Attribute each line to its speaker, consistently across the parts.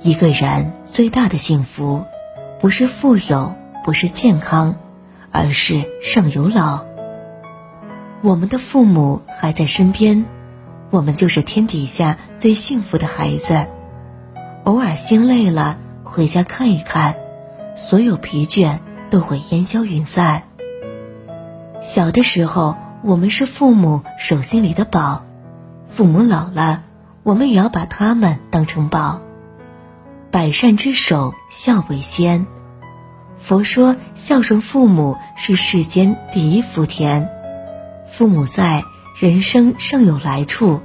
Speaker 1: 一个人最大的幸福，不是富有，不是健康，而是上有老。我们的父母还在身边，我们就是天底下最幸福的孩子。偶尔心累了，回家看一看，所有疲倦都会烟消云散。小的时候，我们是父母手心里的宝，父母老了，我们也要把他们当成宝。百善之首，孝为先。佛说，孝顺父母是世间第一福田。父母在，人生尚有来处；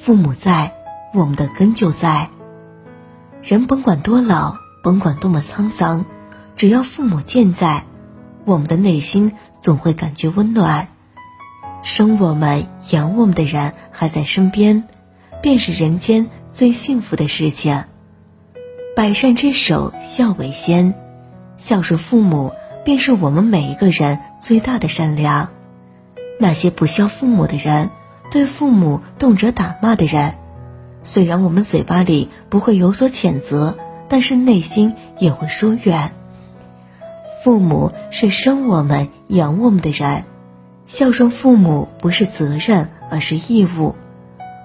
Speaker 1: 父母在，我们的根就在。人甭管多老，甭管多么沧桑，只要父母健在，我们的内心总会感觉温暖。生我们、养我们的人还在身边，便是人间最幸福的事情。百善之首，孝为先。孝顺父母，便是我们每一个人最大的善良。那些不孝父母的人，对父母动辄打骂的人，虽然我们嘴巴里不会有所谴责，但是内心也会疏远。父母是生我们、养我们的人，孝顺父母不是责任，而是义务。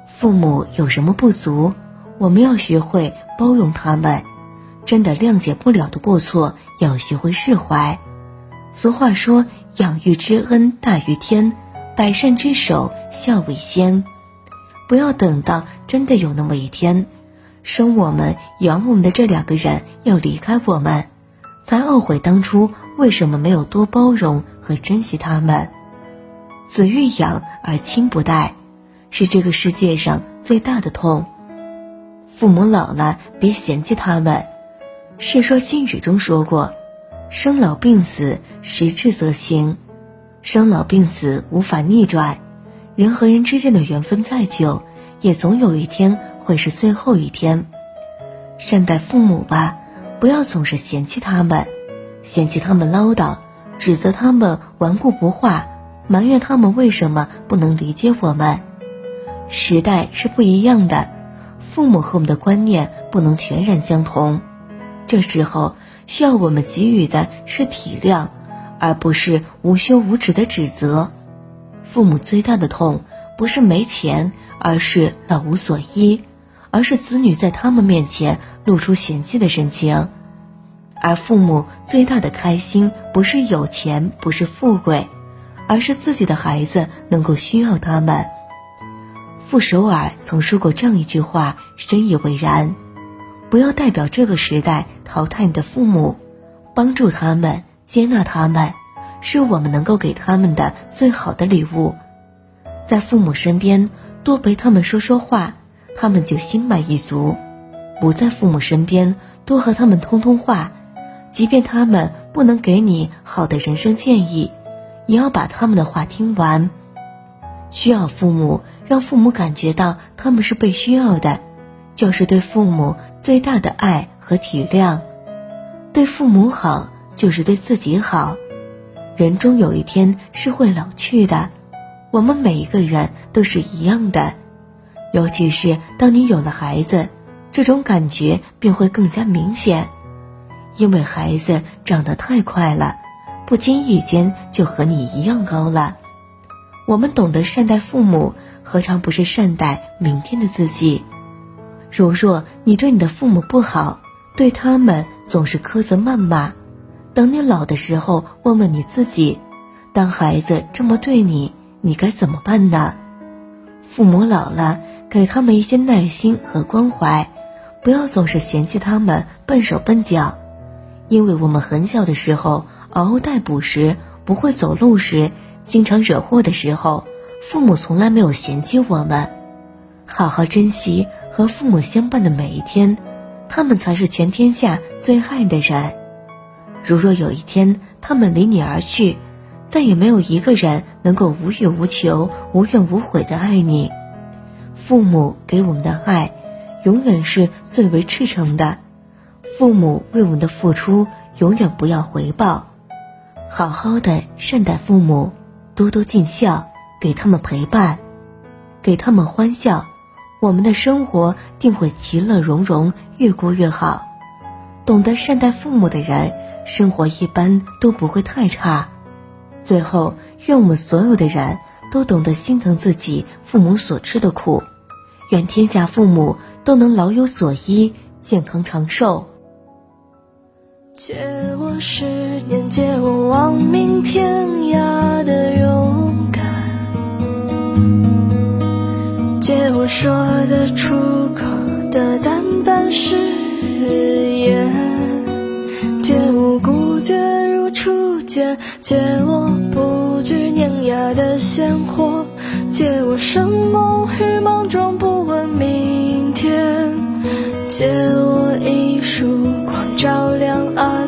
Speaker 1: 父母有什么不足，我们要学会。包容他们，真的谅解不了的过错，要学会释怀。俗话说：“养育之恩大于天，百善之首孝为先。”不要等到真的有那么一天，生我们养我们的这两个人要离开我们，才懊悔当初为什么没有多包容和珍惜他们。子欲养而亲不待，是这个世界上最大的痛。父母老了，别嫌弃他们。《世说新语》中说过：“生老病死，时至则行。生老病死无法逆转，人和人之间的缘分再久，也总有一天会是最后一天。善待父母吧，不要总是嫌弃他们，嫌弃他们唠叨，指责他们顽固不化，埋怨他们为什么不能理解我们。时代是不一样的。”父母和我们的观念不能全然相同，这时候需要我们给予的是体谅，而不是无休无止的指责。父母最大的痛不是没钱，而是老无所依，而是子女在他们面前露出嫌弃的神情。而父母最大的开心不是有钱，不是富贵，而是自己的孩子能够需要他们。傅首尔曾说过这样一句话，深以为然：不要代表这个时代淘汰你的父母，帮助他们，接纳他们，是我们能够给他们的最好的礼物。在父母身边多陪他们说说话，他们就心满意足；不在父母身边多和他们通通话，即便他们不能给你好的人生建议，也要把他们的话听完。需要父母。让父母感觉到他们是被需要的，就是对父母最大的爱和体谅。对父母好，就是对自己好。人终有一天是会老去的，我们每一个人都是一样的。尤其是当你有了孩子，这种感觉便会更加明显，因为孩子长得太快了，不经意间就和你一样高了。我们懂得善待父母。何尝不是善待明天的自己？如若你对你的父母不好，对他们总是苛责谩骂，等你老的时候，问问你自己：当孩子这么对你，你该怎么办呢？父母老了，给他们一些耐心和关怀，不要总是嫌弃他们笨手笨脚，因为我们很小的时候，嗷嗷待哺时，不会走路时，经常惹祸的时候。父母从来没有嫌弃我们，好好珍惜和父母相伴的每一天，他们才是全天下最爱的人。如若有一天他们离你而去，再也没有一个人能够无欲无求、无怨无悔的爱你。父母给我们的爱，永远是最为赤诚的。父母为我们的付出，永远不要回报。好好的善待父母，多多尽孝。给他们陪伴，给他们欢笑，我们的生活定会其乐融融，越过越好。懂得善待父母的人，生活一般都不会太差。最后，愿我们所有的人都懂得心疼自己父母所吃的苦，愿天下父母都能老有所依，健康长寿。
Speaker 2: 借我十年，借我亡命天涯的勇敢，借我说得出口的淡淡誓言，借我孤绝如初见，借我不惧碾压的鲜活，借我生猛与莽撞，不问明天，借我一束光。照亮暗，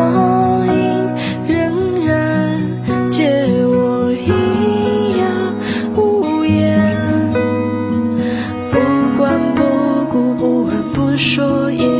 Speaker 2: 说。